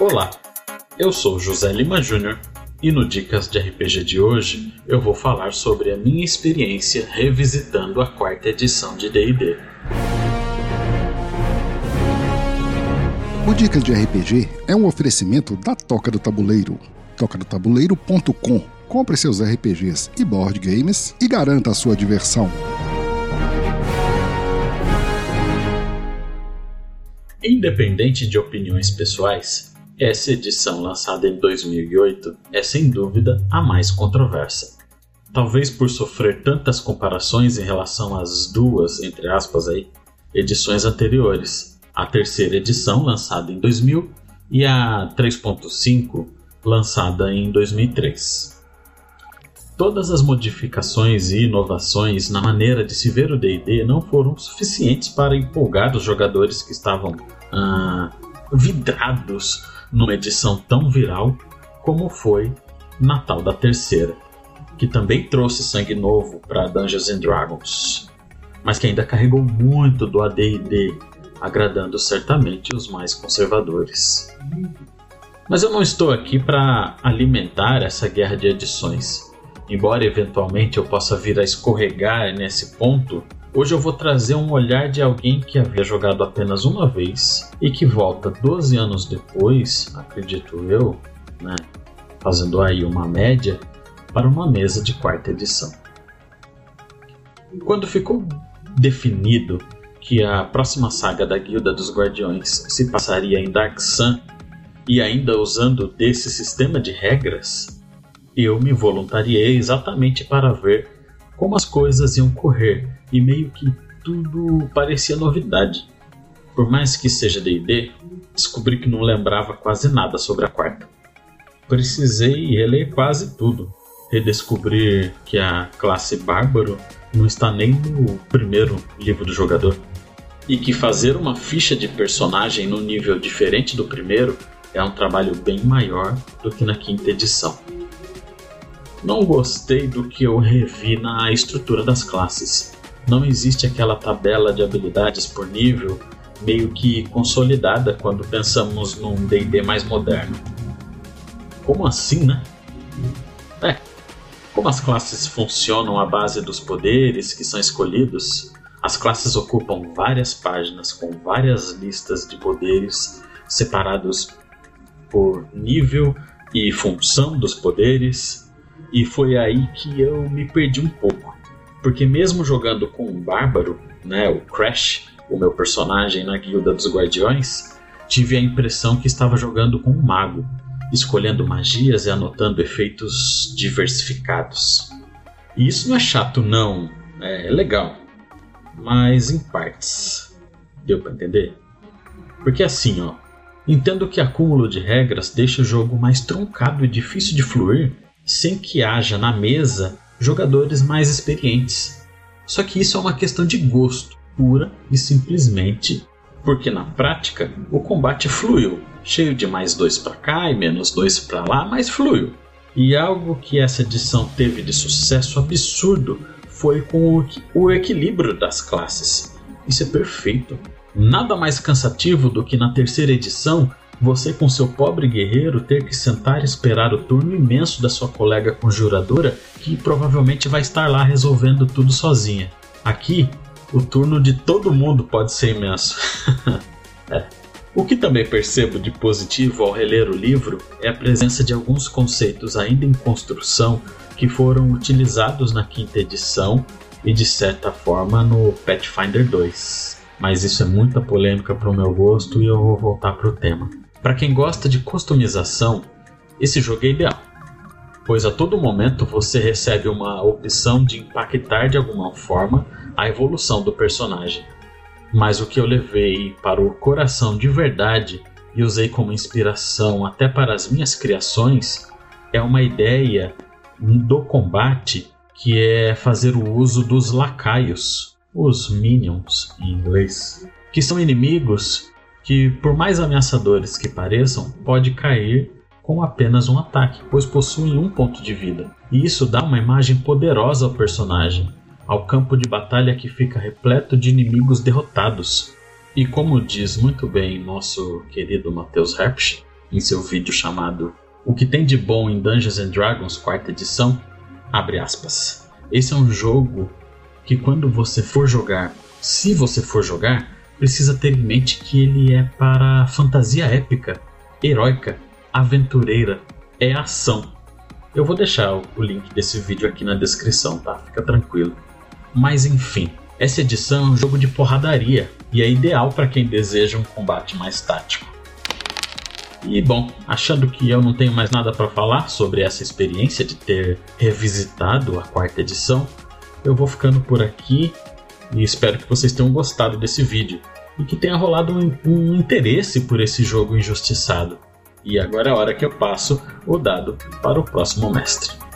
Olá, eu sou José Lima Júnior e no Dicas de RPG de hoje eu vou falar sobre a minha experiência revisitando a quarta edição de DD. O Dicas de RPG é um oferecimento da Toca do Tabuleiro, tocadotabuleiro.com. Compre seus RPGs e board games e garanta a sua diversão. Independente de opiniões pessoais, essa edição lançada em 2008 é sem dúvida a mais controversa. Talvez por sofrer tantas comparações em relação às duas, entre aspas aí, edições anteriores, a terceira edição lançada em 2000 e a 3.5 lançada em 2003. Todas as modificações e inovações na maneira de se ver o D&D não foram suficientes para empolgar os jogadores que estavam ah, vidrados numa edição tão viral como foi Natal da Terceira, que também trouxe sangue novo para Dungeons and Dragons, mas que ainda carregou muito do AD&D, agradando certamente os mais conservadores. Mas eu não estou aqui para alimentar essa guerra de edições. Embora eventualmente eu possa vir a escorregar nesse ponto, Hoje eu vou trazer um olhar de alguém que havia jogado apenas uma vez e que volta 12 anos depois, acredito eu, né, fazendo aí uma média, para uma mesa de quarta edição. Quando ficou definido que a próxima saga da Guilda dos Guardiões se passaria em Dark Sun e ainda usando desse sistema de regras, eu me voluntariei exatamente para ver como as coisas iam correr e meio que tudo parecia novidade. Por mais que seja D&D, descobri que não lembrava quase nada sobre a quarta. Precisei reler quase tudo, redescobrir que a classe bárbaro não está nem no primeiro livro do jogador e que fazer uma ficha de personagem no nível diferente do primeiro é um trabalho bem maior do que na quinta edição. Não gostei do que eu revi na estrutura das classes. Não existe aquela tabela de habilidades por nível meio que consolidada quando pensamos num D&D mais moderno. Como assim, né? É, como as classes funcionam à base dos poderes que são escolhidos, as classes ocupam várias páginas com várias listas de poderes separados por nível e função dos poderes, e foi aí que eu me perdi um pouco. Porque mesmo jogando com um bárbaro, né, o Crash, o meu personagem na guilda dos guardiões, tive a impressão que estava jogando com um mago, escolhendo magias e anotando efeitos diversificados. E isso não é chato não, é legal, mas em partes. Deu para entender? Porque assim, ó, entendo que acúmulo de regras deixa o jogo mais truncado e difícil de fluir, sem que haja na mesa jogadores mais experientes. Só que isso é uma questão de gosto, pura e simplesmente porque na prática o combate fluiu, cheio de mais dois para cá e menos dois para lá, mas fluiu. E algo que essa edição teve de sucesso absurdo foi com o equilíbrio das classes. Isso é perfeito. Nada mais cansativo do que na terceira edição você, com seu pobre guerreiro, ter que sentar e esperar o turno imenso da sua colega conjuradora, que provavelmente vai estar lá resolvendo tudo sozinha. Aqui, o turno de todo mundo pode ser imenso. é. O que também percebo de positivo ao reler o livro é a presença de alguns conceitos ainda em construção que foram utilizados na quinta edição e de certa forma no Pathfinder 2. Mas isso é muita polêmica para o meu gosto e eu vou voltar para o tema. Para quem gosta de customização, esse jogo é ideal, pois a todo momento você recebe uma opção de impactar de alguma forma a evolução do personagem. Mas o que eu levei para o coração de verdade e usei como inspiração até para as minhas criações é uma ideia do combate que é fazer o uso dos lacaios, os minions em inglês, que são inimigos que, por mais ameaçadores que pareçam, pode cair com apenas um ataque, pois possuem um ponto de vida. E isso dá uma imagem poderosa ao personagem, ao campo de batalha que fica repleto de inimigos derrotados. E como diz muito bem nosso querido Matheus Herbst, em seu vídeo chamado O que tem de bom em Dungeons and Dragons, quarta edição, abre aspas. Esse é um jogo que quando você for jogar, se você for jogar, precisa ter em mente que ele é para fantasia épica, heróica, aventureira, é ação. Eu vou deixar o link desse vídeo aqui na descrição, tá? Fica tranquilo. Mas enfim, essa edição é um jogo de porradaria e é ideal para quem deseja um combate mais tático. E bom, achando que eu não tenho mais nada para falar sobre essa experiência de ter revisitado a quarta edição, eu vou ficando por aqui e espero que vocês tenham gostado desse vídeo e que tenha rolado um, um interesse por esse jogo injustiçado. E agora é a hora que eu passo o dado para o próximo mestre.